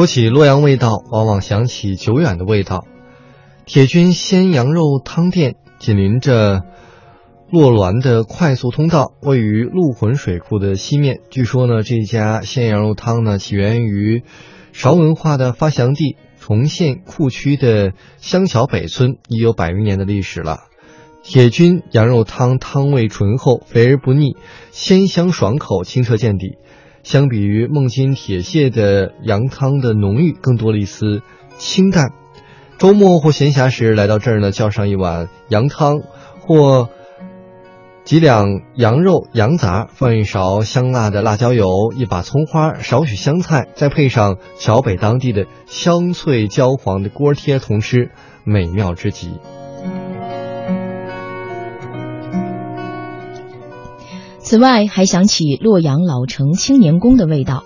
说起洛阳味道，往往想起久远的味道。铁军鲜羊肉汤店紧邻着洛滦的快速通道，位于陆浑水库的西面。据说呢，这家鲜羊肉汤呢起源于韶文化的发祥地崇县库区的香桥北村，已有百余年的历史了。铁军羊肉汤汤味醇厚，肥而不腻，鲜香爽口，清澈见底。相比于孟津铁蟹的羊汤的浓郁，更多了一丝清淡。周末或闲暇时来到这儿呢，叫上一碗羊汤，或几两羊肉、羊杂，放一勺香辣的辣椒油，一把葱花，少许香菜，再配上桥北当地的香脆焦黄的锅贴同吃，美妙之极。此外，还想起洛阳老城青年宫的味道。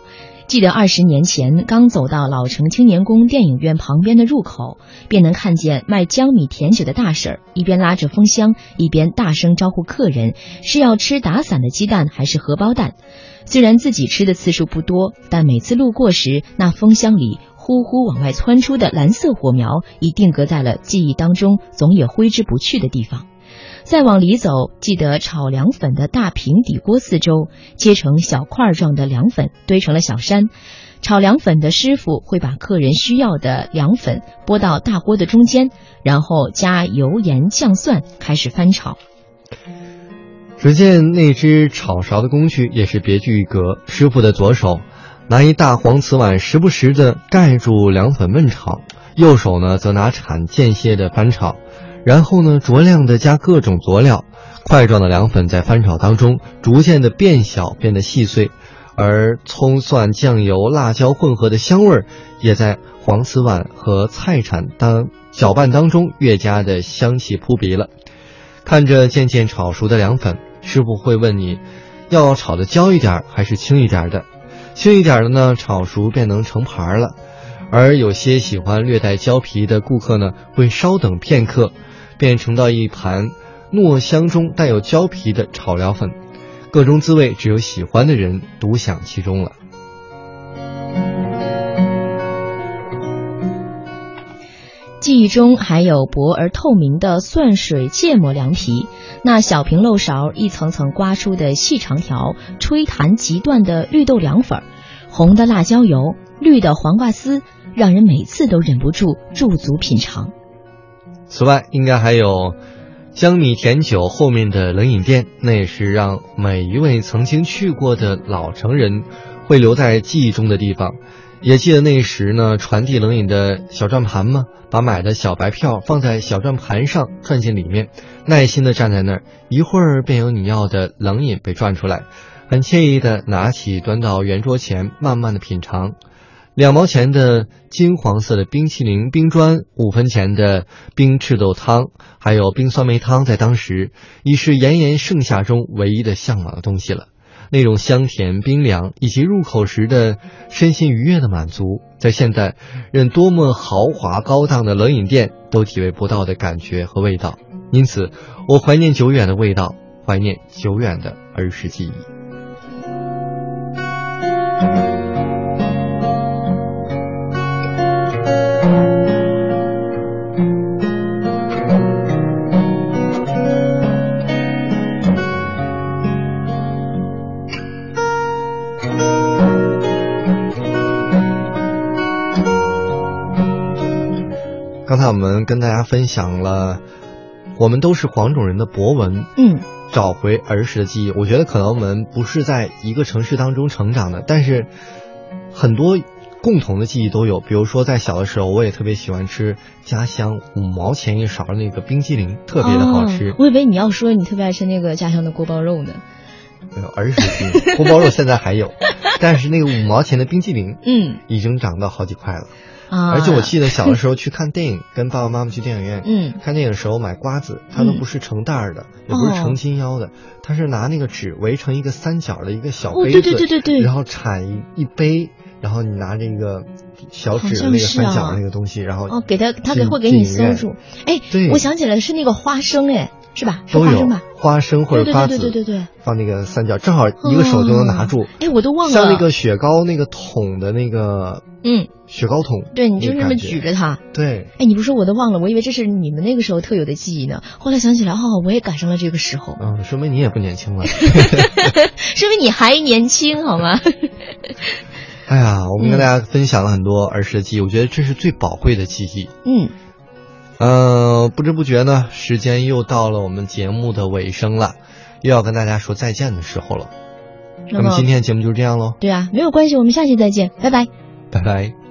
记得二十年前，刚走到老城青年宫电影院旁边的入口，便能看见卖江米甜酒的大婶，一边拉着风箱，一边大声招呼客人：是要吃打散的鸡蛋，还是荷包蛋？虽然自己吃的次数不多，但每次路过时，那风箱里呼呼往外窜出的蓝色火苗，已定格在了记忆当中，总也挥之不去的地方。再往里走，记得炒凉粉的大平底锅四周，切成小块状的凉粉堆成了小山。炒凉粉的师傅会把客人需要的凉粉拨到大锅的中间，然后加油盐酱蒜开始翻炒。只见那只炒勺的工具也是别具一格，师傅的左手拿一大黄瓷碗，时不时的盖住凉粉焖炒，右手呢则拿铲间歇的翻炒。然后呢，酌量的加各种佐料，块状的凉粉在翻炒当中逐渐的变小，变得细碎，而葱蒜酱油辣椒混合的香味儿，也在黄瓷碗和菜铲当搅拌当中越加的香气扑鼻了。看着渐渐炒熟的凉粉，师傅会问你，要炒的焦一点还是轻一点的？轻一点的呢，炒熟便能成盘了；而有些喜欢略带焦皮的顾客呢，会稍等片刻。便盛到一盘糯香中带有焦皮的炒凉粉，各种滋味只有喜欢的人独享其中了。记忆中还有薄而透明的蒜水芥末凉皮，那小瓶漏勺一层层刮出的细长条，吹弹即断的绿豆凉粉，红的辣椒油，绿的黄瓜丝，让人每次都忍不住驻足品尝。此外，应该还有江米甜酒后面的冷饮店，那也是让每一位曾经去过的老城人会留在记忆中的地方。也记得那时呢，传递冷饮的小转盘吗？把买的小白票放在小转盘上，转进里面，耐心的站在那儿，一会儿便有你要的冷饮被转出来，很惬意的拿起端到圆桌前，慢慢的品尝。两毛钱的金黄色的冰淇淋冰砖，五分钱的冰赤豆汤，还有冰酸梅汤，在当时已是炎炎盛夏中唯一的向往的东西了。那种香甜冰凉，以及入口时的身心愉悦的满足，在现代任多么豪华高档的冷饮店都体会不到的感觉和味道。因此，我怀念久远的味道，怀念久远的儿时记忆。刚才我们跟大家分享了，我们都是黄种人的博文，嗯，找回儿时的记忆。我觉得可能我们不是在一个城市当中成长的，但是很多共同的记忆都有。比如说在小的时候，我也特别喜欢吃家乡五毛钱一勺的那个冰激凌，特别的好吃。我以为你要说你特别爱吃那个家乡的锅包肉呢。没有儿时记忆，锅包肉现在还有，但是那个五毛钱的冰激凌，嗯，已经涨到好几块了。啊！而且我记得小的时候去看电影，跟爸爸妈妈去电影院，嗯，看电影的时候买瓜子，它都不是成袋儿的，也不是成斤腰的，它是拿那个纸围成一个三角的一个小杯子，对对对对对，然后铲一一杯，然后你拿着一个小纸的那个三角那个东西，然后哦，给他他给会给你塞住。哎，对，我想起来是那个花生，哎，是吧？是都有花生吧？花生或者瓜子，对对对对对对放那个三角，正好一个手就能拿住。哦哎，我都忘了。像那个雪糕那个桶的那个嗯，雪糕桶，对，你就这么那个感觉举着它。对，哎，你不说我都忘了，我以为这是你们那个时候特有的记忆呢。后来想起来，哦，我也赶上了这个时候，嗯，说明你也不年轻了。说明你还年轻，好吗？哎呀，我们跟嗯大家分享了很多儿时的记忆，我觉得这是最宝贵的记忆。嗯，嗯，不知不觉呢，时间又到了我们节目的尾声了，又要跟大家说再见的时候了。那么今天节目就是这样喽，对啊，没有关系，我们下期再见，拜拜。拜拜。